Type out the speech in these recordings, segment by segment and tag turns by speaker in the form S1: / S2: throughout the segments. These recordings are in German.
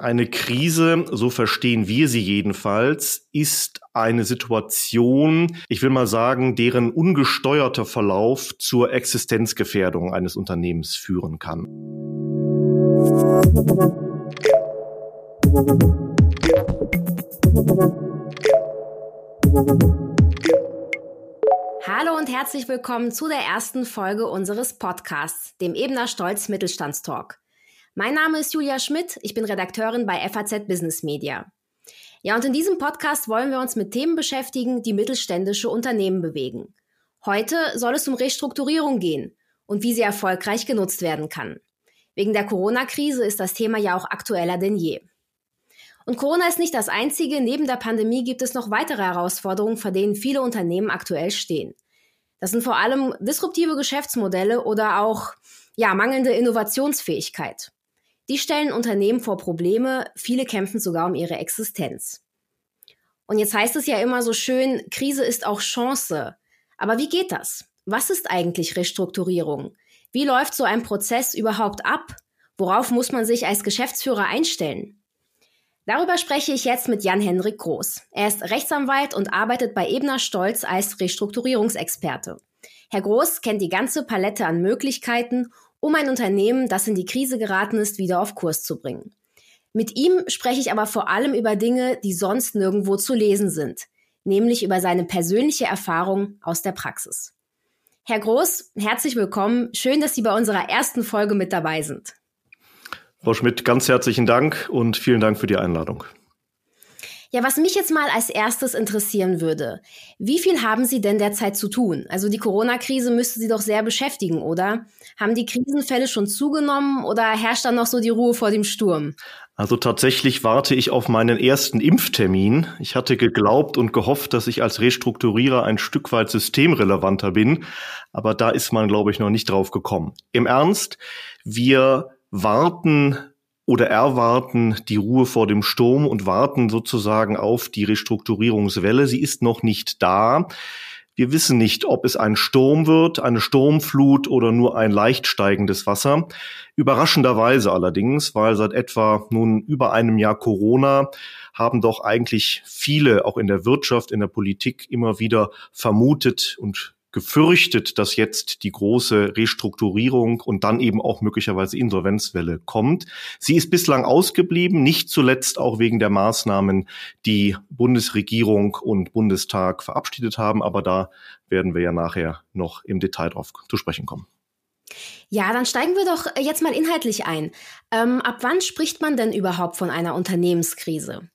S1: Eine Krise, so verstehen wir sie jedenfalls, ist eine Situation, ich will mal sagen, deren ungesteuerter Verlauf zur Existenzgefährdung eines Unternehmens führen kann.
S2: Hallo und herzlich willkommen zu der ersten Folge unseres Podcasts, dem Ebener Stolz Mittelstandstalk. Mein Name ist Julia Schmidt, ich bin Redakteurin bei FAZ Business Media. Ja, und in diesem Podcast wollen wir uns mit Themen beschäftigen, die mittelständische Unternehmen bewegen. Heute soll es um Restrukturierung gehen und wie sie erfolgreich genutzt werden kann. Wegen der Corona-Krise ist das Thema ja auch aktueller denn je. Und Corona ist nicht das einzige. Neben der Pandemie gibt es noch weitere Herausforderungen, vor denen viele Unternehmen aktuell stehen. Das sind vor allem disruptive Geschäftsmodelle oder auch ja, mangelnde Innovationsfähigkeit. Die stellen Unternehmen vor Probleme, viele kämpfen sogar um ihre Existenz. Und jetzt heißt es ja immer so schön, Krise ist auch Chance. Aber wie geht das? Was ist eigentlich Restrukturierung? Wie läuft so ein Prozess überhaupt ab? Worauf muss man sich als Geschäftsführer einstellen? Darüber spreche ich jetzt mit Jan-Henrik Groß. Er ist Rechtsanwalt und arbeitet bei Ebner Stolz als Restrukturierungsexperte. Herr Groß kennt die ganze Palette an Möglichkeiten um ein Unternehmen, das in die Krise geraten ist, wieder auf Kurs zu bringen. Mit ihm spreche ich aber vor allem über Dinge, die sonst nirgendwo zu lesen sind, nämlich über seine persönliche Erfahrung aus der Praxis. Herr Groß, herzlich willkommen. Schön, dass Sie bei unserer ersten Folge mit dabei sind.
S1: Frau Schmidt, ganz herzlichen Dank und vielen Dank für die Einladung.
S2: Ja, was mich jetzt mal als erstes interessieren würde, wie viel haben Sie denn derzeit zu tun? Also die Corona-Krise müsste Sie doch sehr beschäftigen, oder? Haben die Krisenfälle schon zugenommen oder herrscht dann noch so die Ruhe vor dem Sturm?
S1: Also tatsächlich warte ich auf meinen ersten Impftermin. Ich hatte geglaubt und gehofft, dass ich als Restrukturierer ein Stück weit systemrelevanter bin, aber da ist man, glaube ich, noch nicht drauf gekommen. Im Ernst, wir warten oder erwarten die Ruhe vor dem Sturm und warten sozusagen auf die Restrukturierungswelle. Sie ist noch nicht da. Wir wissen nicht, ob es ein Sturm wird, eine Sturmflut oder nur ein leicht steigendes Wasser. Überraschenderweise allerdings, weil seit etwa nun über einem Jahr Corona haben doch eigentlich viele, auch in der Wirtschaft, in der Politik immer wieder vermutet und gefürchtet, dass jetzt die große Restrukturierung und dann eben auch möglicherweise Insolvenzwelle kommt. Sie ist bislang ausgeblieben, nicht zuletzt auch wegen der Maßnahmen, die Bundesregierung und Bundestag verabschiedet haben, aber da werden wir ja nachher noch im Detail drauf zu sprechen kommen.
S2: Ja, dann steigen wir doch jetzt mal inhaltlich ein. Ähm, ab wann spricht man denn überhaupt von einer Unternehmenskrise?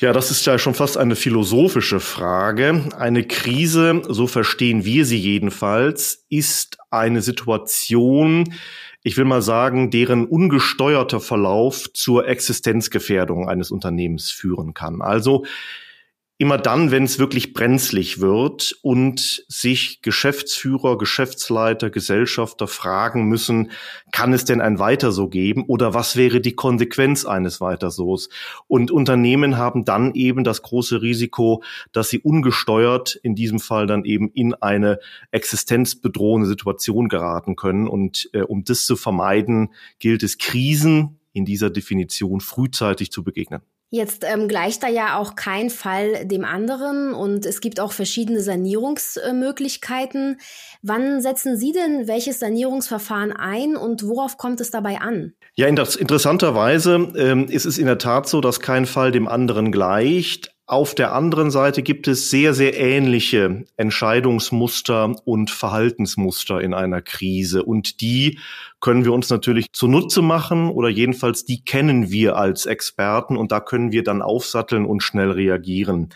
S1: Ja, das ist ja schon fast eine philosophische Frage. Eine Krise, so verstehen wir sie jedenfalls, ist eine Situation, ich will mal sagen, deren ungesteuerter Verlauf zur Existenzgefährdung eines Unternehmens führen kann. Also immer dann, wenn es wirklich brenzlig wird und sich Geschäftsführer, Geschäftsleiter, Gesellschafter fragen müssen, kann es denn ein Weiter so geben oder was wäre die Konsequenz eines Weiter so's? Und Unternehmen haben dann eben das große Risiko, dass sie ungesteuert in diesem Fall dann eben in eine existenzbedrohende Situation geraten können. Und äh, um das zu vermeiden, gilt es Krisen in dieser Definition frühzeitig zu begegnen.
S2: Jetzt ähm, gleicht da ja auch kein Fall dem anderen und es gibt auch verschiedene Sanierungsmöglichkeiten. Wann setzen Sie denn welches Sanierungsverfahren ein und worauf kommt es dabei an?
S1: Ja, interessanterweise ähm, ist es in der Tat so, dass kein Fall dem anderen gleicht. Auf der anderen Seite gibt es sehr, sehr ähnliche Entscheidungsmuster und Verhaltensmuster in einer Krise. Und die können wir uns natürlich zunutze machen oder jedenfalls die kennen wir als Experten und da können wir dann aufsatteln und schnell reagieren.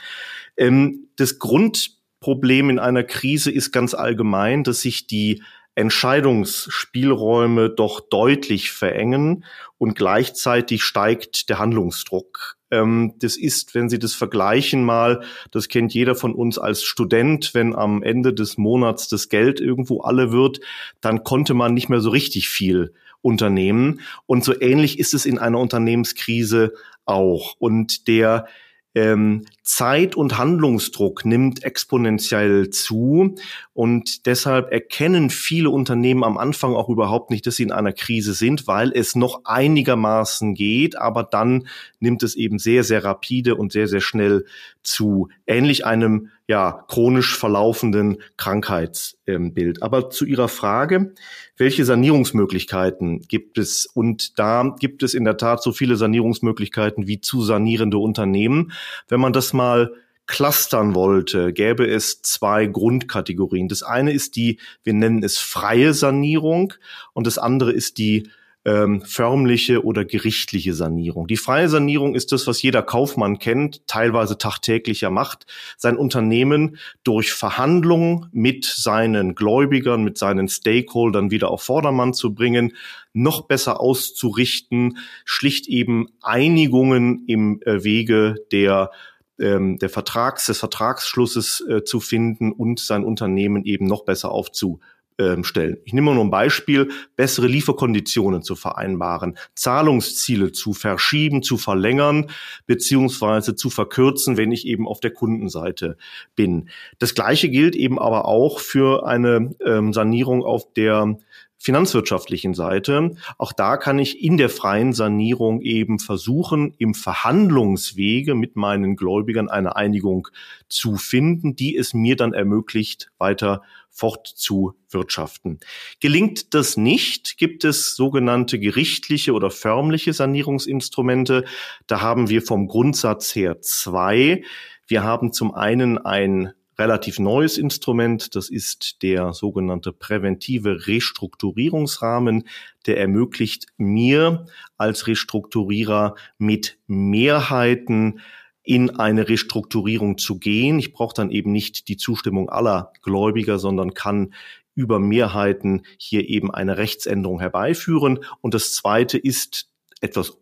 S1: Ähm, das Grundproblem in einer Krise ist ganz allgemein, dass sich die Entscheidungsspielräume doch deutlich verengen und gleichzeitig steigt der Handlungsdruck. Ähm, das ist, wenn Sie das vergleichen mal, das kennt jeder von uns als Student, wenn am Ende des Monats das Geld irgendwo alle wird, dann konnte man nicht mehr so richtig viel unternehmen. Und so ähnlich ist es in einer Unternehmenskrise auch. Und der ähm, Zeit und Handlungsdruck nimmt exponentiell zu und deshalb erkennen viele Unternehmen am Anfang auch überhaupt nicht, dass sie in einer Krise sind, weil es noch einigermaßen geht, aber dann nimmt es eben sehr, sehr rapide und sehr, sehr schnell zu. Ähnlich einem ja, chronisch verlaufenden Krankheitsbild. Aber zu Ihrer Frage, welche Sanierungsmöglichkeiten gibt es? Und da gibt es in der Tat so viele Sanierungsmöglichkeiten wie zu sanierende Unternehmen. Wenn man das mal clustern wollte, gäbe es zwei Grundkategorien. Das eine ist die, wir nennen es freie Sanierung und das andere ist die ähm, förmliche oder gerichtliche Sanierung. Die freie Sanierung ist das, was jeder Kaufmann kennt, teilweise tagtäglicher macht, sein Unternehmen durch Verhandlungen mit seinen Gläubigern, mit seinen Stakeholdern wieder auf Vordermann zu bringen, noch besser auszurichten, schlicht eben Einigungen im äh, Wege der ähm, der Vertrags, des Vertragsschlusses äh, zu finden und sein Unternehmen eben noch besser aufzu, ähm, stellen. Ich nehme nur ein Beispiel, bessere Lieferkonditionen zu vereinbaren, Zahlungsziele zu verschieben, zu verlängern, beziehungsweise zu verkürzen, wenn ich eben auf der Kundenseite bin. Das Gleiche gilt eben aber auch für eine ähm, Sanierung auf der finanzwirtschaftlichen Seite. Auch da kann ich in der freien Sanierung eben versuchen, im Verhandlungswege mit meinen Gläubigern eine Einigung zu finden, die es mir dann ermöglicht, weiter fortzuwirtschaften. Gelingt das nicht, gibt es sogenannte gerichtliche oder förmliche Sanierungsinstrumente. Da haben wir vom Grundsatz her zwei. Wir haben zum einen ein relativ neues Instrument. Das ist der sogenannte präventive Restrukturierungsrahmen. Der ermöglicht mir als Restrukturierer mit Mehrheiten in eine Restrukturierung zu gehen. Ich brauche dann eben nicht die Zustimmung aller Gläubiger, sondern kann über Mehrheiten hier eben eine Rechtsänderung herbeiführen. Und das Zweite ist etwas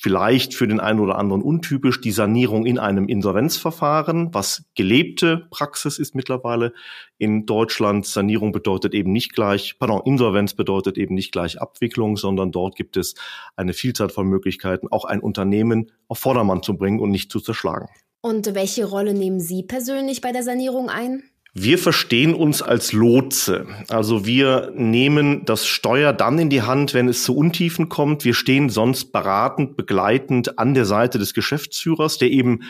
S1: vielleicht für den einen oder anderen untypisch die Sanierung in einem Insolvenzverfahren, was gelebte Praxis ist mittlerweile in Deutschland. Sanierung bedeutet eben nicht gleich, pardon, Insolvenz bedeutet eben nicht gleich Abwicklung, sondern dort gibt es eine Vielzahl von Möglichkeiten, auch ein Unternehmen auf Vordermann zu bringen und nicht zu zerschlagen.
S2: Und welche Rolle nehmen Sie persönlich bei der Sanierung ein?
S1: Wir verstehen uns als Lotse. Also wir nehmen das Steuer dann in die Hand, wenn es zu Untiefen kommt. Wir stehen sonst beratend, begleitend an der Seite des Geschäftsführers, der eben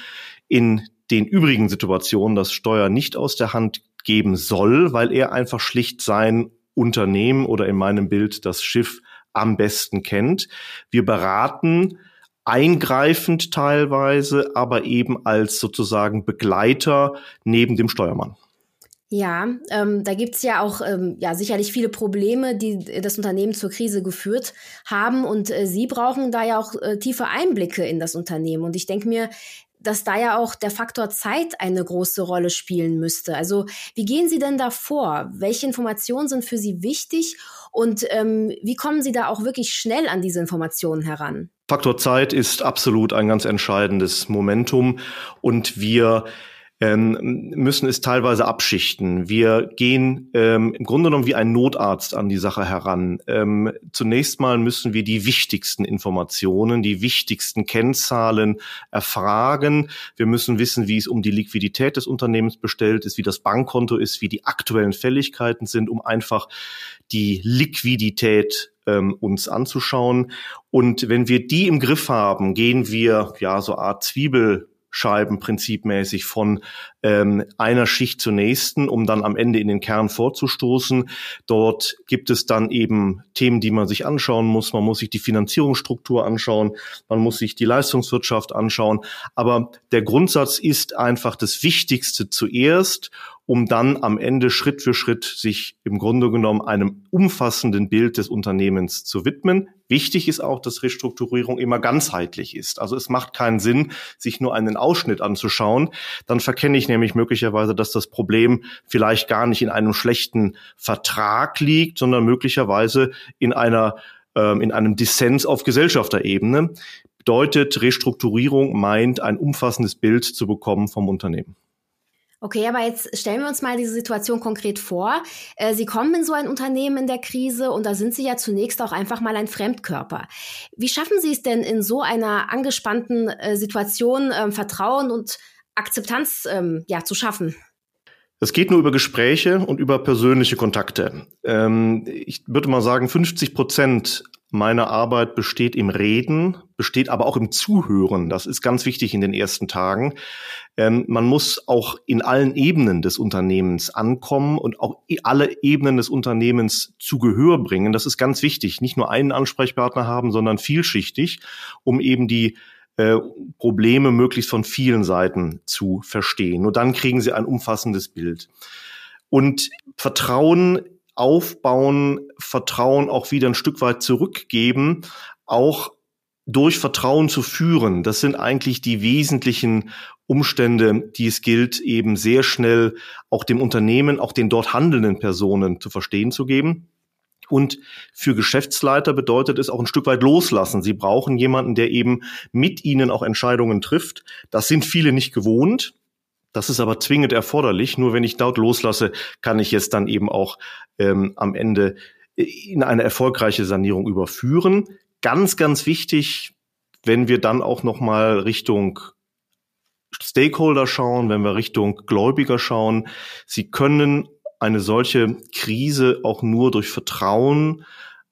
S1: in den übrigen Situationen das Steuer nicht aus der Hand geben soll, weil er einfach schlicht sein Unternehmen oder in meinem Bild das Schiff am besten kennt. Wir beraten eingreifend teilweise, aber eben als sozusagen Begleiter neben dem Steuermann.
S2: Ja, ähm, da gibt's ja auch ähm, ja sicherlich viele Probleme, die das Unternehmen zur Krise geführt haben. Und äh, Sie brauchen da ja auch äh, tiefe Einblicke in das Unternehmen. Und ich denke mir, dass da ja auch der Faktor Zeit eine große Rolle spielen müsste. Also wie gehen Sie denn da vor? Welche Informationen sind für Sie wichtig und ähm, wie kommen Sie da auch wirklich schnell an diese Informationen heran?
S1: Faktor Zeit ist absolut ein ganz entscheidendes Momentum und wir ähm, müssen es teilweise abschichten. Wir gehen ähm, im Grunde genommen wie ein Notarzt an die Sache heran. Ähm, zunächst mal müssen wir die wichtigsten Informationen, die wichtigsten Kennzahlen erfragen. Wir müssen wissen, wie es um die Liquidität des Unternehmens bestellt ist, wie das Bankkonto ist, wie die aktuellen Fälligkeiten sind, um einfach die Liquidität ähm, uns anzuschauen. Und wenn wir die im Griff haben, gehen wir ja so Art Zwiebel Scheiben prinzipmäßig von ähm, einer Schicht zur nächsten, um dann am Ende in den Kern vorzustoßen. Dort gibt es dann eben Themen, die man sich anschauen muss. Man muss sich die Finanzierungsstruktur anschauen, man muss sich die Leistungswirtschaft anschauen. Aber der Grundsatz ist einfach das Wichtigste zuerst um dann am Ende Schritt für Schritt sich im Grunde genommen einem umfassenden Bild des Unternehmens zu widmen. Wichtig ist auch, dass Restrukturierung immer ganzheitlich ist. Also es macht keinen Sinn, sich nur einen Ausschnitt anzuschauen. Dann verkenne ich nämlich möglicherweise, dass das Problem vielleicht gar nicht in einem schlechten Vertrag liegt, sondern möglicherweise in einer ähm, in einem Dissens auf Gesellschafterebene. Bedeutet, Restrukturierung meint, ein umfassendes Bild zu bekommen vom Unternehmen.
S2: Okay, aber jetzt stellen wir uns mal diese Situation konkret vor. Äh, Sie kommen in so ein Unternehmen in der Krise und da sind Sie ja zunächst auch einfach mal ein Fremdkörper. Wie schaffen Sie es denn in so einer angespannten äh, Situation, ähm, Vertrauen und Akzeptanz ähm, ja, zu schaffen?
S1: Es geht nur über Gespräche und über persönliche Kontakte. Ähm, ich würde mal sagen, 50 Prozent meiner Arbeit besteht im Reden, besteht aber auch im Zuhören. Das ist ganz wichtig in den ersten Tagen. Ähm, man muss auch in allen Ebenen des Unternehmens ankommen und auch alle Ebenen des Unternehmens zu Gehör bringen. Das ist ganz wichtig. Nicht nur einen Ansprechpartner haben, sondern vielschichtig, um eben die äh, Probleme möglichst von vielen Seiten zu verstehen. Nur dann kriegen sie ein umfassendes Bild. Und Vertrauen aufbauen, Vertrauen auch wieder ein Stück weit zurückgeben, auch durch Vertrauen zu führen. Das sind eigentlich die wesentlichen Umstände, die es gilt, eben sehr schnell auch dem Unternehmen, auch den dort handelnden Personen zu verstehen zu geben. Und für Geschäftsleiter bedeutet es auch ein Stück weit loslassen. Sie brauchen jemanden, der eben mit ihnen auch Entscheidungen trifft. Das sind viele nicht gewohnt. Das ist aber zwingend erforderlich. Nur wenn ich dort loslasse, kann ich jetzt dann eben auch ähm, am Ende in eine erfolgreiche Sanierung überführen. Ganz, ganz wichtig, wenn wir dann auch noch mal Richtung Stakeholder schauen, wenn wir Richtung Gläubiger schauen. Sie können eine solche Krise auch nur durch Vertrauen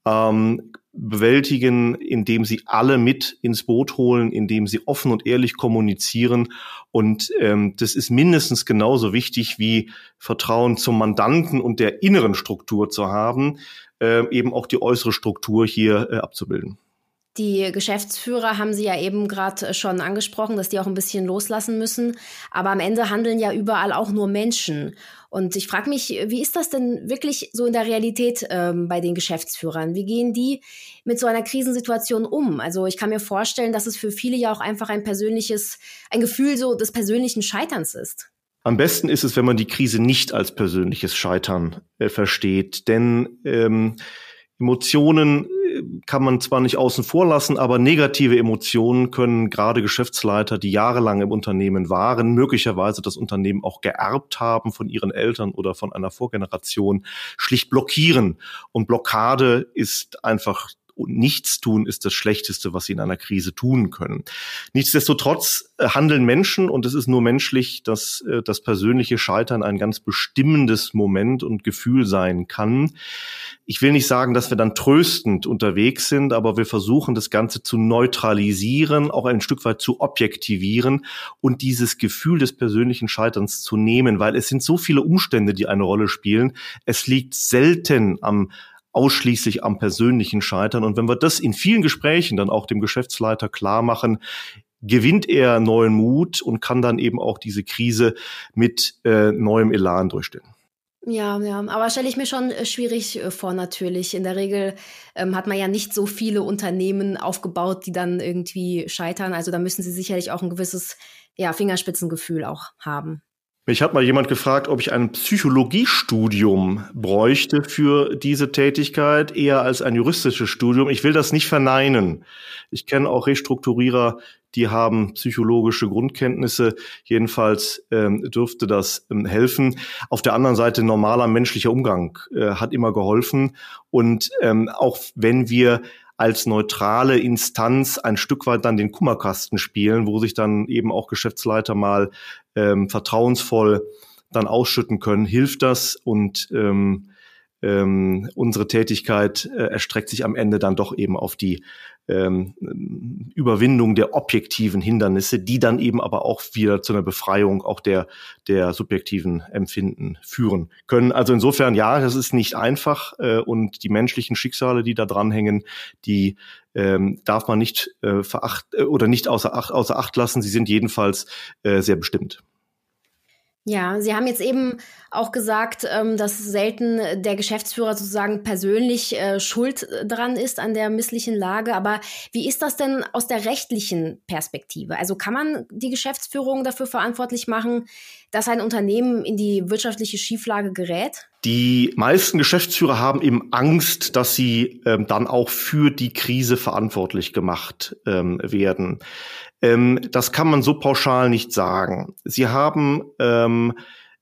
S1: ähm, bewältigen, indem sie alle mit ins Boot holen, indem sie offen und ehrlich kommunizieren. Und ähm, das ist mindestens genauso wichtig wie Vertrauen zum Mandanten und der inneren Struktur zu haben, äh, eben auch die äußere Struktur hier äh, abzubilden.
S2: Die Geschäftsführer haben Sie ja eben gerade schon angesprochen, dass die auch ein bisschen loslassen müssen. Aber am Ende handeln ja überall auch nur Menschen. Und ich frage mich, wie ist das denn wirklich so in der Realität ähm, bei den Geschäftsführern? Wie gehen die mit so einer Krisensituation um? Also ich kann mir vorstellen, dass es für viele ja auch einfach ein persönliches, ein Gefühl so des persönlichen Scheiterns ist.
S1: Am besten ist es, wenn man die Krise nicht als persönliches Scheitern äh, versteht. Denn ähm, Emotionen kann man zwar nicht außen vor lassen, aber negative Emotionen können gerade Geschäftsleiter, die jahrelang im Unternehmen waren, möglicherweise das Unternehmen auch geerbt haben von ihren Eltern oder von einer Vorgeneration, schlicht blockieren. Und Blockade ist einfach und nichts tun ist das Schlechteste, was sie in einer Krise tun können. Nichtsdestotrotz äh, handeln Menschen und es ist nur menschlich, dass äh, das persönliche Scheitern ein ganz bestimmendes Moment und Gefühl sein kann. Ich will nicht sagen, dass wir dann tröstend unterwegs sind, aber wir versuchen das Ganze zu neutralisieren, auch ein Stück weit zu objektivieren und dieses Gefühl des persönlichen Scheiterns zu nehmen, weil es sind so viele Umstände, die eine Rolle spielen. Es liegt selten am ausschließlich am persönlichen Scheitern. Und wenn wir das in vielen Gesprächen dann auch dem Geschäftsleiter klar machen, gewinnt er neuen Mut und kann dann eben auch diese Krise mit äh, neuem Elan durchstehen.
S2: Ja, ja, aber stelle ich mir schon äh, schwierig äh, vor, natürlich. In der Regel ähm, hat man ja nicht so viele Unternehmen aufgebaut, die dann irgendwie scheitern. Also da müssen sie sicherlich auch ein gewisses ja, Fingerspitzengefühl auch haben.
S1: Mich hat mal jemand gefragt, ob ich ein Psychologiestudium bräuchte für diese Tätigkeit, eher als ein juristisches Studium. Ich will das nicht verneinen. Ich kenne auch Restrukturierer, die haben psychologische Grundkenntnisse. Jedenfalls ähm, dürfte das ähm, helfen. Auf der anderen Seite normaler menschlicher Umgang äh, hat immer geholfen. Und ähm, auch wenn wir als neutrale Instanz ein Stück weit dann den Kummerkasten spielen, wo sich dann eben auch Geschäftsleiter mal ähm, vertrauensvoll dann ausschütten können, hilft das? Und ähm, ähm, unsere Tätigkeit äh, erstreckt sich am Ende dann doch eben auf die ähm, Überwindung der objektiven Hindernisse, die dann eben aber auch wieder zu einer Befreiung auch der, der subjektiven Empfinden führen können. Also insofern, ja, das ist nicht einfach äh, und die menschlichen Schicksale, die da dranhängen, die ähm, darf man nicht äh, veracht äh, oder nicht außer Acht, außer Acht lassen. Sie sind jedenfalls äh, sehr bestimmt.
S2: Ja, Sie haben jetzt eben auch gesagt, ähm, dass selten der Geschäftsführer sozusagen persönlich äh, schuld äh, dran ist an der misslichen Lage. Aber wie ist das denn aus der rechtlichen Perspektive? Also kann man die Geschäftsführung dafür verantwortlich machen, dass ein Unternehmen in die wirtschaftliche Schieflage gerät?
S1: Die meisten Geschäftsführer haben eben Angst, dass sie ähm, dann auch für die Krise verantwortlich gemacht ähm, werden. Ähm, das kann man so pauschal nicht sagen. Sie haben ähm,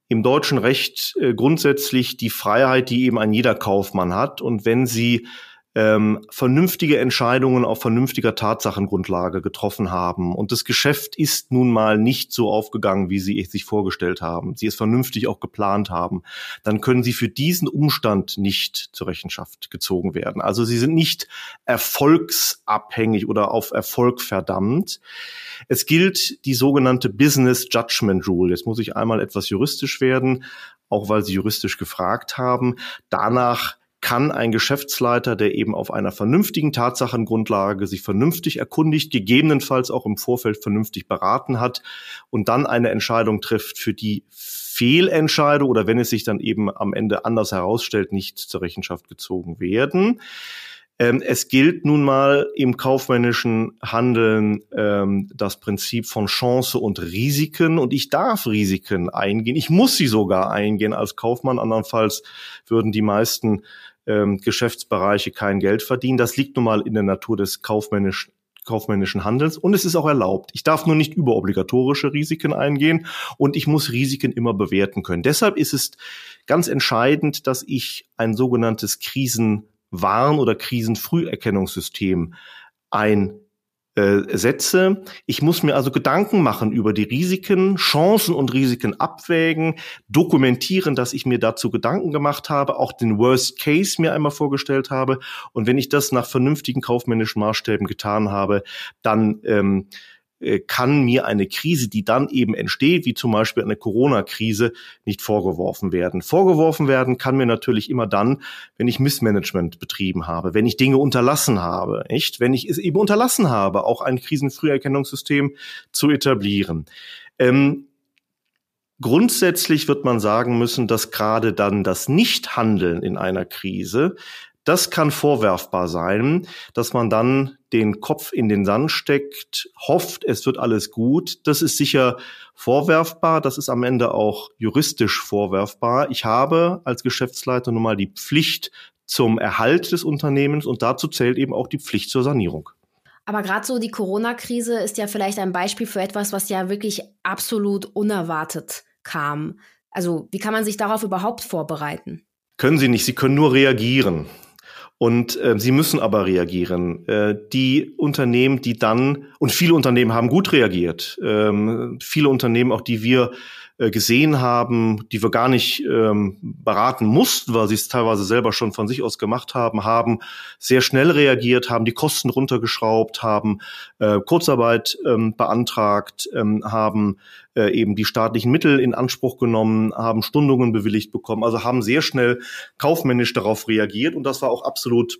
S1: im deutschen Recht äh, grundsätzlich die Freiheit, die eben ein jeder Kaufmann hat. Und wenn Sie ähm, vernünftige Entscheidungen auf vernünftiger Tatsachengrundlage getroffen haben. Und das Geschäft ist nun mal nicht so aufgegangen, wie Sie es sich vorgestellt haben. Sie es vernünftig auch geplant haben. Dann können Sie für diesen Umstand nicht zur Rechenschaft gezogen werden. Also Sie sind nicht erfolgsabhängig oder auf Erfolg verdammt. Es gilt die sogenannte Business Judgment Rule. Jetzt muss ich einmal etwas juristisch werden, auch weil Sie juristisch gefragt haben. Danach kann ein Geschäftsleiter, der eben auf einer vernünftigen Tatsachengrundlage sich vernünftig erkundigt, gegebenenfalls auch im Vorfeld vernünftig beraten hat und dann eine Entscheidung trifft, für die Fehlentscheidung oder wenn es sich dann eben am Ende anders herausstellt, nicht zur Rechenschaft gezogen werden. Ähm, es gilt nun mal im kaufmännischen Handeln ähm, das Prinzip von Chance und Risiken und ich darf Risiken eingehen. Ich muss sie sogar eingehen als Kaufmann. Andernfalls würden die meisten ähm, Geschäftsbereiche kein Geld verdienen. Das liegt nun mal in der Natur des kaufmännischen kaufmännischen Handelns und es ist auch erlaubt. Ich darf nur nicht über obligatorische Risiken eingehen und ich muss Risiken immer bewerten können. Deshalb ist es ganz entscheidend, dass ich ein sogenanntes Krisenwarn- oder Krisenfrüherkennungssystem ein äh, setze. Ich muss mir also Gedanken machen über die Risiken, Chancen und Risiken abwägen, dokumentieren, dass ich mir dazu Gedanken gemacht habe, auch den Worst Case mir einmal vorgestellt habe. Und wenn ich das nach vernünftigen kaufmännischen Maßstäben getan habe, dann ähm, äh, kann mir eine Krise, die dann eben entsteht, wie zum Beispiel eine Corona-Krise, nicht vorgeworfen werden. Vorgeworfen werden kann mir natürlich immer dann, wenn ich Missmanagement betrieben habe, wenn ich Dinge unterlassen habe, nicht? Wenn ich es eben unterlassen habe, auch ein Krisenfrüherkennungssystem zu etablieren. Ähm, Grundsätzlich wird man sagen müssen, dass gerade dann das Nichthandeln in einer Krise das kann vorwerfbar sein, dass man dann den Kopf in den Sand steckt, hofft, es wird alles gut. Das ist sicher vorwerfbar. Das ist am Ende auch juristisch vorwerfbar. Ich habe als Geschäftsleiter nun mal die Pflicht zum Erhalt des Unternehmens und dazu zählt eben auch die Pflicht zur Sanierung.
S2: Aber gerade so die Corona-Krise ist ja vielleicht ein Beispiel für etwas, was ja wirklich absolut unerwartet kam. Also wie kann man sich darauf überhaupt vorbereiten?
S1: Können Sie nicht, Sie können nur reagieren. Und äh, sie müssen aber reagieren. Äh, die Unternehmen, die dann, und viele Unternehmen haben gut reagiert, ähm, viele Unternehmen, auch die wir äh, gesehen haben, die wir gar nicht ähm, beraten mussten, weil sie es teilweise selber schon von sich aus gemacht haben, haben sehr schnell reagiert, haben die Kosten runtergeschraubt, haben äh, Kurzarbeit ähm, beantragt, ähm, haben äh, eben die staatlichen Mittel in Anspruch genommen, haben Stundungen bewilligt bekommen, also haben sehr schnell kaufmännisch darauf reagiert und das war auch absolut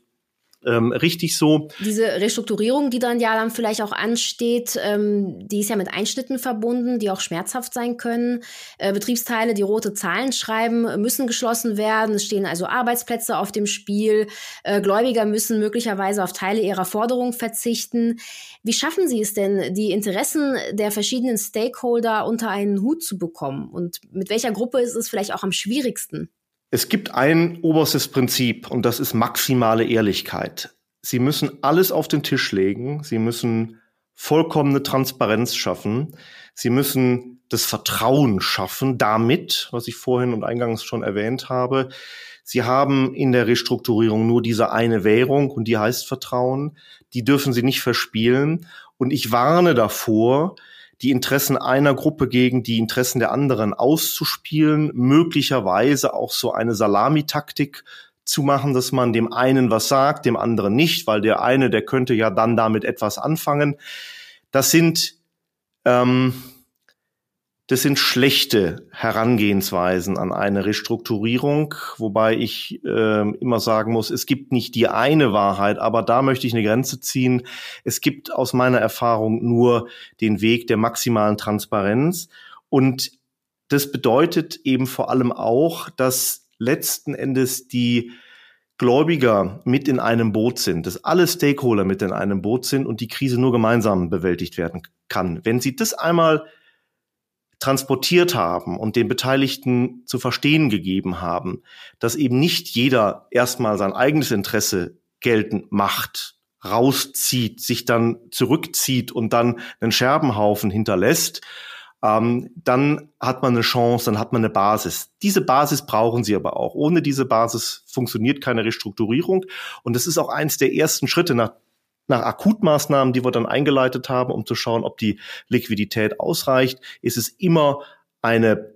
S1: ähm, richtig so.
S2: Diese Restrukturierung, die dann ja dann vielleicht auch ansteht, ähm, die ist ja mit Einschnitten verbunden, die auch schmerzhaft sein können. Äh, Betriebsteile, die rote Zahlen schreiben, müssen geschlossen werden. Es stehen also Arbeitsplätze auf dem Spiel. Äh, Gläubiger müssen möglicherweise auf Teile ihrer Forderungen verzichten. Wie schaffen Sie es denn, die Interessen der verschiedenen Stakeholder unter einen Hut zu bekommen? Und mit welcher Gruppe ist es vielleicht auch am schwierigsten?
S1: Es gibt ein oberstes Prinzip und das ist maximale Ehrlichkeit. Sie müssen alles auf den Tisch legen. Sie müssen vollkommene Transparenz schaffen. Sie müssen das Vertrauen schaffen damit, was ich vorhin und eingangs schon erwähnt habe. Sie haben in der Restrukturierung nur diese eine Währung und die heißt Vertrauen. Die dürfen Sie nicht verspielen. Und ich warne davor, die Interessen einer Gruppe gegen die Interessen der anderen auszuspielen, möglicherweise auch so eine Salamitaktik zu machen, dass man dem einen was sagt, dem anderen nicht, weil der eine, der könnte ja dann damit etwas anfangen. Das sind ähm, das sind schlechte Herangehensweisen an eine Restrukturierung, wobei ich äh, immer sagen muss, es gibt nicht die eine Wahrheit, aber da möchte ich eine Grenze ziehen. Es gibt aus meiner Erfahrung nur den Weg der maximalen Transparenz und das bedeutet eben vor allem auch, dass letzten Endes die Gläubiger mit in einem Boot sind, dass alle Stakeholder mit in einem Boot sind und die Krise nur gemeinsam bewältigt werden kann. Wenn Sie das einmal transportiert haben und den Beteiligten zu verstehen gegeben haben, dass eben nicht jeder erstmal sein eigenes Interesse geltend macht, rauszieht, sich dann zurückzieht und dann einen Scherbenhaufen hinterlässt, ähm, dann hat man eine Chance, dann hat man eine Basis. Diese Basis brauchen Sie aber auch. Ohne diese Basis funktioniert keine Restrukturierung. Und das ist auch eins der ersten Schritte nach nach Akutmaßnahmen, die wir dann eingeleitet haben, um zu schauen, ob die Liquidität ausreicht, ist es immer eine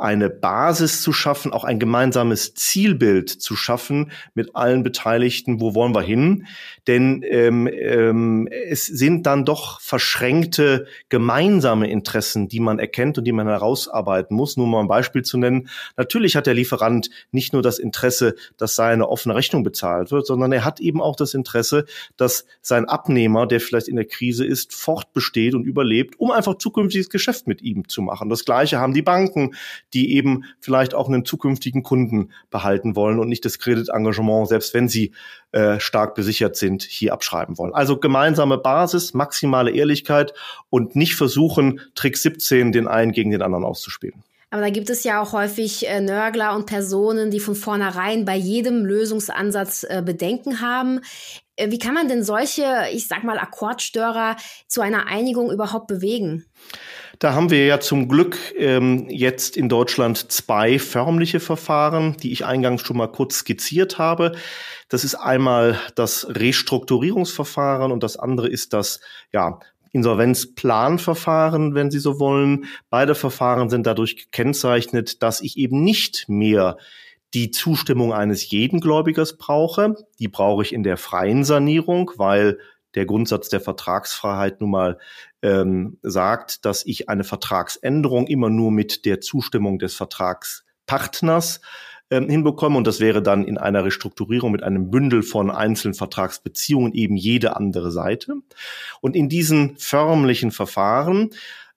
S1: eine Basis zu schaffen, auch ein gemeinsames Zielbild zu schaffen mit allen Beteiligten, wo wollen wir hin? Denn ähm, ähm, es sind dann doch verschränkte gemeinsame Interessen, die man erkennt und die man herausarbeiten muss. Nur mal ein Beispiel zu nennen. Natürlich hat der Lieferant nicht nur das Interesse, dass seine offene Rechnung bezahlt wird, sondern er hat eben auch das Interesse, dass sein Abnehmer, der vielleicht in der Krise ist, fortbesteht und überlebt, um einfach zukünftiges Geschäft mit ihm zu machen. Das Gleiche haben die Banken, die eben vielleicht auch einen zukünftigen Kunden behalten wollen und nicht das Kreditengagement, selbst wenn sie äh, stark besichert sind, hier abschreiben wollen. Also gemeinsame Basis, maximale Ehrlichkeit und nicht versuchen, Trick 17 den einen gegen den anderen auszuspielen.
S2: Aber da gibt es ja auch häufig äh, Nörgler und Personen, die von vornherein bei jedem Lösungsansatz äh, Bedenken haben. Äh, wie kann man denn solche, ich sag mal, Akkordstörer zu einer Einigung überhaupt bewegen?
S1: Da haben wir ja zum Glück ähm, jetzt in Deutschland zwei förmliche Verfahren, die ich eingangs schon mal kurz skizziert habe. Das ist einmal das Restrukturierungsverfahren und das andere ist das ja, Insolvenzplanverfahren, wenn Sie so wollen. Beide Verfahren sind dadurch gekennzeichnet, dass ich eben nicht mehr die Zustimmung eines jeden Gläubigers brauche. Die brauche ich in der freien Sanierung, weil der Grundsatz der Vertragsfreiheit nun mal ähm, sagt, dass ich eine Vertragsänderung immer nur mit der Zustimmung des Vertragspartners ähm, hinbekomme. Und das wäre dann in einer Restrukturierung mit einem Bündel von einzelnen Vertragsbeziehungen eben jede andere Seite. Und in diesen förmlichen Verfahren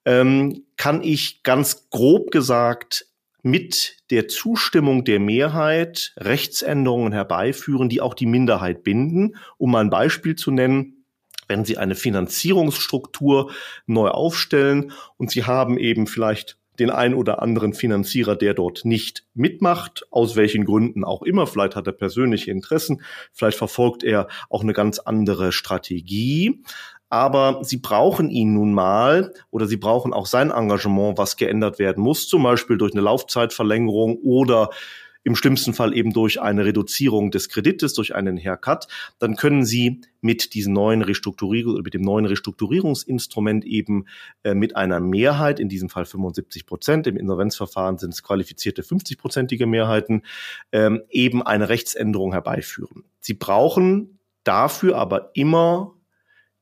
S1: ähm, kann ich ganz grob gesagt mit der Zustimmung der Mehrheit Rechtsänderungen herbeiführen, die auch die Minderheit binden. Um mal ein Beispiel zu nennen, wenn Sie eine Finanzierungsstruktur neu aufstellen und Sie haben eben vielleicht den ein oder anderen Finanzierer, der dort nicht mitmacht, aus welchen Gründen auch immer. Vielleicht hat er persönliche Interessen, vielleicht verfolgt er auch eine ganz andere Strategie. Aber sie brauchen ihn nun mal oder sie brauchen auch sein Engagement, was geändert werden muss, zum Beispiel durch eine Laufzeitverlängerung oder im schlimmsten Fall eben durch eine Reduzierung des Kredites, durch einen Haircut, dann können Sie mit diesen neuen Restrukturierung, mit dem neuen Restrukturierungsinstrument eben äh, mit einer Mehrheit, in diesem Fall 75 Prozent, im Insolvenzverfahren sind es qualifizierte 50-prozentige Mehrheiten, ähm, eben eine Rechtsänderung herbeiführen. Sie brauchen dafür aber immer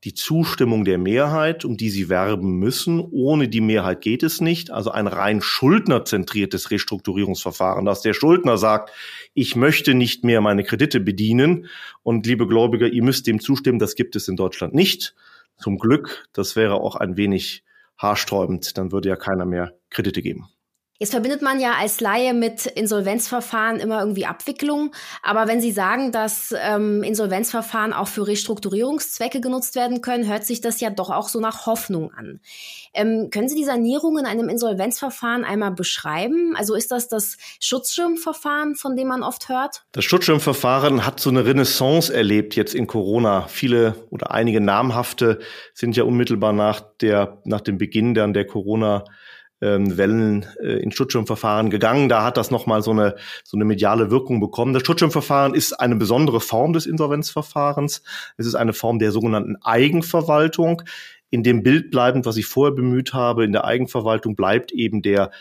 S1: die Zustimmung der Mehrheit, um die sie werben müssen. Ohne die Mehrheit geht es nicht. Also ein rein schuldnerzentriertes Restrukturierungsverfahren, dass der Schuldner sagt, ich möchte nicht mehr meine Kredite bedienen und liebe Gläubiger, ihr müsst dem zustimmen, das gibt es in Deutschland nicht. Zum Glück, das wäre auch ein wenig haarsträubend, dann würde ja keiner mehr Kredite geben.
S2: Jetzt verbindet man ja als Laie mit Insolvenzverfahren immer irgendwie Abwicklung. Aber wenn Sie sagen, dass ähm, Insolvenzverfahren auch für Restrukturierungszwecke genutzt werden können, hört sich das ja doch auch so nach Hoffnung an. Ähm, können Sie die Sanierung in einem Insolvenzverfahren einmal beschreiben? Also ist das das Schutzschirmverfahren, von dem man oft hört?
S1: Das Schutzschirmverfahren hat so eine Renaissance erlebt jetzt in Corona. Viele oder einige namhafte sind ja unmittelbar nach der, nach dem Beginn dann der Corona ähm, Wellen äh, in Schutzschirmverfahren gegangen. Da hat das nochmal so eine, so eine mediale Wirkung bekommen. Das Schutzschirmverfahren ist eine besondere Form des Insolvenzverfahrens. Es ist eine Form der sogenannten Eigenverwaltung. In dem Bild bleibend, was ich vorher bemüht habe, in der Eigenverwaltung bleibt eben der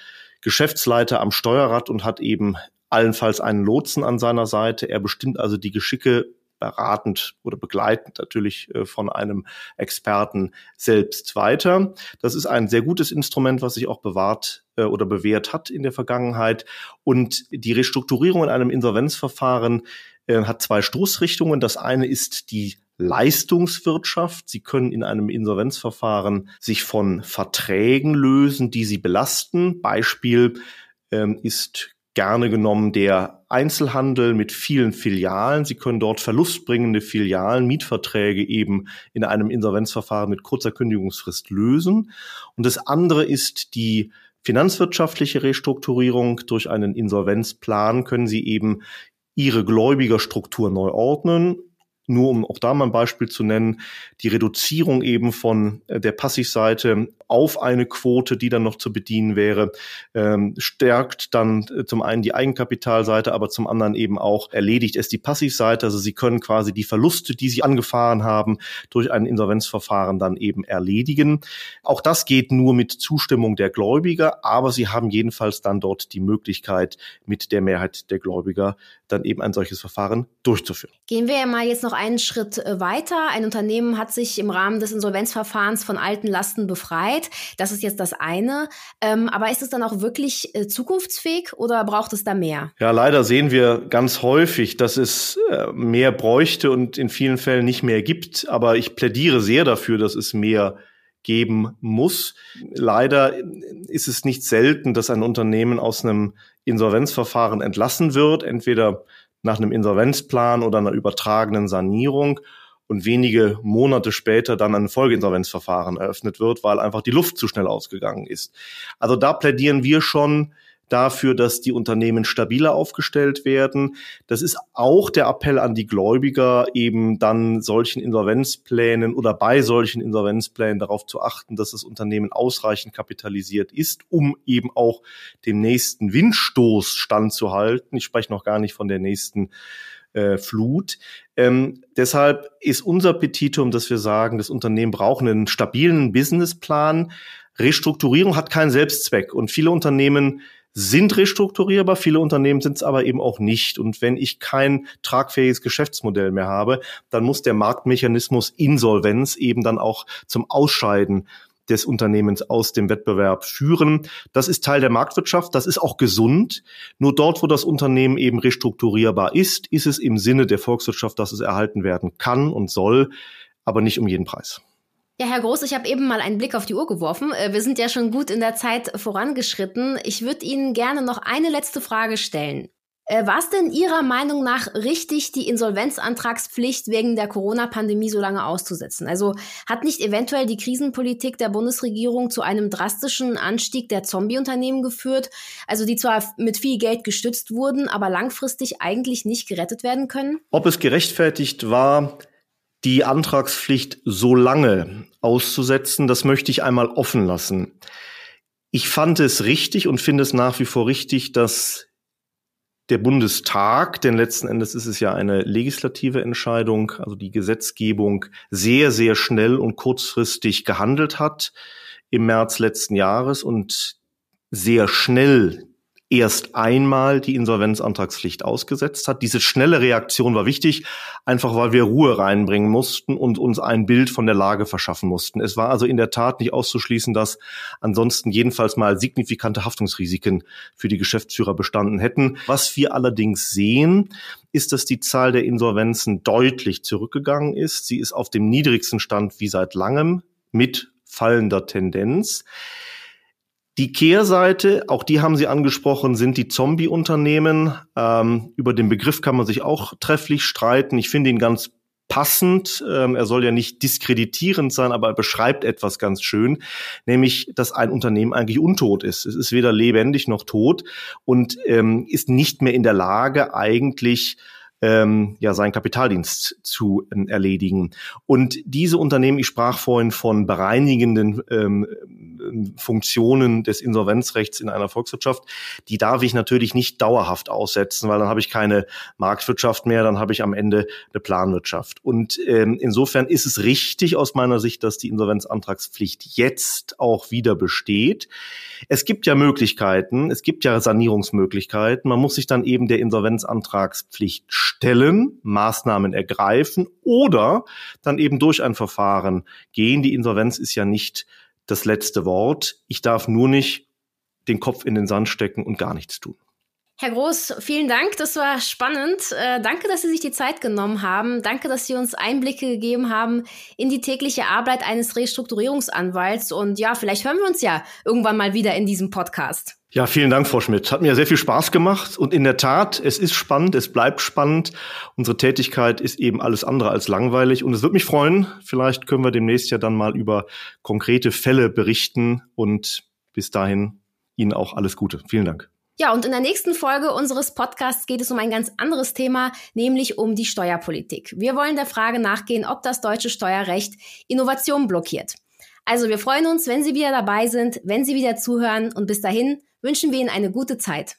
S1: Geschäftsleiter am Steuerrad und hat eben allenfalls einen Lotsen an seiner Seite. Er bestimmt also die Geschicke beratend oder begleitend natürlich äh, von einem Experten selbst weiter. Das ist ein sehr gutes Instrument, was sich auch bewahrt äh, oder bewährt hat in der Vergangenheit. Und die Restrukturierung in einem Insolvenzverfahren äh, hat zwei Stoßrichtungen. Das eine ist die Leistungswirtschaft. Sie können in einem Insolvenzverfahren sich von Verträgen lösen, die Sie belasten. Beispiel ähm, ist gerne genommen der Einzelhandel mit vielen Filialen. Sie können dort verlustbringende Filialen, Mietverträge eben in einem Insolvenzverfahren mit kurzer Kündigungsfrist lösen. Und das andere ist die finanzwirtschaftliche Restrukturierung. Durch einen Insolvenzplan können Sie eben Ihre Gläubigerstruktur neu ordnen, nur um auch da mal ein Beispiel zu nennen, die Reduzierung eben von äh, der Passivseite auf eine Quote, die dann noch zu bedienen wäre, ähm, stärkt dann äh, zum einen die Eigenkapitalseite, aber zum anderen eben auch erledigt es die Passivseite. Also Sie können quasi die Verluste, die Sie angefahren haben, durch ein Insolvenzverfahren dann eben erledigen. Auch das geht nur mit Zustimmung der Gläubiger, aber Sie haben jedenfalls dann dort die Möglichkeit, mit der Mehrheit der Gläubiger dann eben ein solches Verfahren durchzuführen.
S2: Gehen wir ja mal jetzt noch einen Schritt äh, weiter. Ein Unternehmen hat sich im Rahmen des Insolvenzverfahrens von alten Lasten befreit. Das ist jetzt das eine. Ähm, aber ist es dann auch wirklich äh, zukunftsfähig oder braucht es da mehr?
S1: Ja, leider sehen wir ganz häufig, dass es äh, mehr bräuchte und in vielen Fällen nicht mehr gibt. Aber ich plädiere sehr dafür, dass es mehr geben muss. Leider ist es nicht selten, dass ein Unternehmen aus einem Insolvenzverfahren entlassen wird, entweder nach einem Insolvenzplan oder einer übertragenen Sanierung und wenige Monate später dann ein Folgeinsolvenzverfahren eröffnet wird, weil einfach die Luft zu schnell ausgegangen ist. Also da plädieren wir schon dafür, dass die Unternehmen stabiler aufgestellt werden. Das ist auch der Appell an die Gläubiger, eben dann solchen Insolvenzplänen oder bei solchen Insolvenzplänen darauf zu achten, dass das Unternehmen ausreichend kapitalisiert ist, um eben auch dem nächsten Windstoß standzuhalten. Ich spreche noch gar nicht von der nächsten äh, Flut. Ähm, deshalb ist unser Petitum, dass wir sagen, das Unternehmen braucht einen stabilen Businessplan. Restrukturierung hat keinen Selbstzweck und viele Unternehmen sind restrukturierbar, viele Unternehmen sind es aber eben auch nicht. Und wenn ich kein tragfähiges Geschäftsmodell mehr habe, dann muss der Marktmechanismus Insolvenz eben dann auch zum Ausscheiden des Unternehmens aus dem Wettbewerb führen. Das ist Teil der Marktwirtschaft, das ist auch gesund. Nur dort, wo das Unternehmen eben restrukturierbar ist, ist es im Sinne der Volkswirtschaft, dass es erhalten werden kann und soll, aber nicht um jeden Preis.
S2: Ja, Herr Groß, ich habe eben mal einen Blick auf die Uhr geworfen. Äh, wir sind ja schon gut in der Zeit vorangeschritten. Ich würde Ihnen gerne noch eine letzte Frage stellen. Äh, war es denn Ihrer Meinung nach richtig, die Insolvenzantragspflicht wegen der Corona-Pandemie so lange auszusetzen? Also hat nicht eventuell die Krisenpolitik der Bundesregierung zu einem drastischen Anstieg der Zombie-Unternehmen geführt, also die zwar mit viel Geld gestützt wurden, aber langfristig eigentlich nicht gerettet werden können?
S1: Ob es gerechtfertigt war, die Antragspflicht so lange auszusetzen, das möchte ich einmal offen lassen. Ich fand es richtig und finde es nach wie vor richtig, dass der Bundestag, denn letzten Endes ist es ja eine legislative Entscheidung, also die Gesetzgebung sehr, sehr schnell und kurzfristig gehandelt hat im März letzten Jahres und sehr schnell erst einmal die Insolvenzantragspflicht ausgesetzt hat. Diese schnelle Reaktion war wichtig, einfach weil wir Ruhe reinbringen mussten und uns ein Bild von der Lage verschaffen mussten. Es war also in der Tat nicht auszuschließen, dass ansonsten jedenfalls mal signifikante Haftungsrisiken für die Geschäftsführer bestanden hätten. Was wir allerdings sehen, ist, dass die Zahl der Insolvenzen deutlich zurückgegangen ist. Sie ist auf dem niedrigsten Stand wie seit langem mit fallender Tendenz. Die Kehrseite, auch die haben Sie angesprochen, sind die Zombie-Unternehmen. Ähm, über den Begriff kann man sich auch trefflich streiten. Ich finde ihn ganz passend. Ähm, er soll ja nicht diskreditierend sein, aber er beschreibt etwas ganz schön, nämlich, dass ein Unternehmen eigentlich untot ist. Es ist weder lebendig noch tot und ähm, ist nicht mehr in der Lage, eigentlich ähm, ja seinen Kapitaldienst zu äh, erledigen. Und diese Unternehmen, ich sprach vorhin von bereinigenden ähm, Funktionen des Insolvenzrechts in einer Volkswirtschaft, die darf ich natürlich nicht dauerhaft aussetzen, weil dann habe ich keine Marktwirtschaft mehr, dann habe ich am Ende eine Planwirtschaft. Und ähm, insofern ist es richtig aus meiner Sicht, dass die Insolvenzantragspflicht jetzt auch wieder besteht. Es gibt ja Möglichkeiten, es gibt ja Sanierungsmöglichkeiten. Man muss sich dann eben der Insolvenzantragspflicht stellen, Maßnahmen ergreifen oder dann eben durch ein Verfahren gehen. Die Insolvenz ist ja nicht das letzte Wort. Ich darf nur nicht den Kopf in den Sand stecken und gar nichts tun.
S2: Herr Groß, vielen Dank. Das war spannend. Äh, danke, dass Sie sich die Zeit genommen haben. Danke, dass Sie uns Einblicke gegeben haben in die tägliche Arbeit eines Restrukturierungsanwalts. Und ja, vielleicht hören wir uns ja irgendwann mal wieder in diesem Podcast.
S1: Ja, vielen Dank, Frau Schmidt. Hat mir sehr viel Spaß gemacht. Und in der Tat, es ist spannend, es bleibt spannend. Unsere Tätigkeit ist eben alles andere als langweilig. Und es würde mich freuen, vielleicht können wir demnächst ja dann mal über konkrete Fälle berichten. Und bis dahin Ihnen auch alles Gute. Vielen Dank.
S2: Ja, und in der nächsten Folge unseres Podcasts geht es um ein ganz anderes Thema, nämlich um die Steuerpolitik. Wir wollen der Frage nachgehen, ob das deutsche Steuerrecht Innovation blockiert. Also wir freuen uns, wenn Sie wieder dabei sind, wenn Sie wieder zuhören und bis dahin wünschen wir Ihnen eine gute Zeit.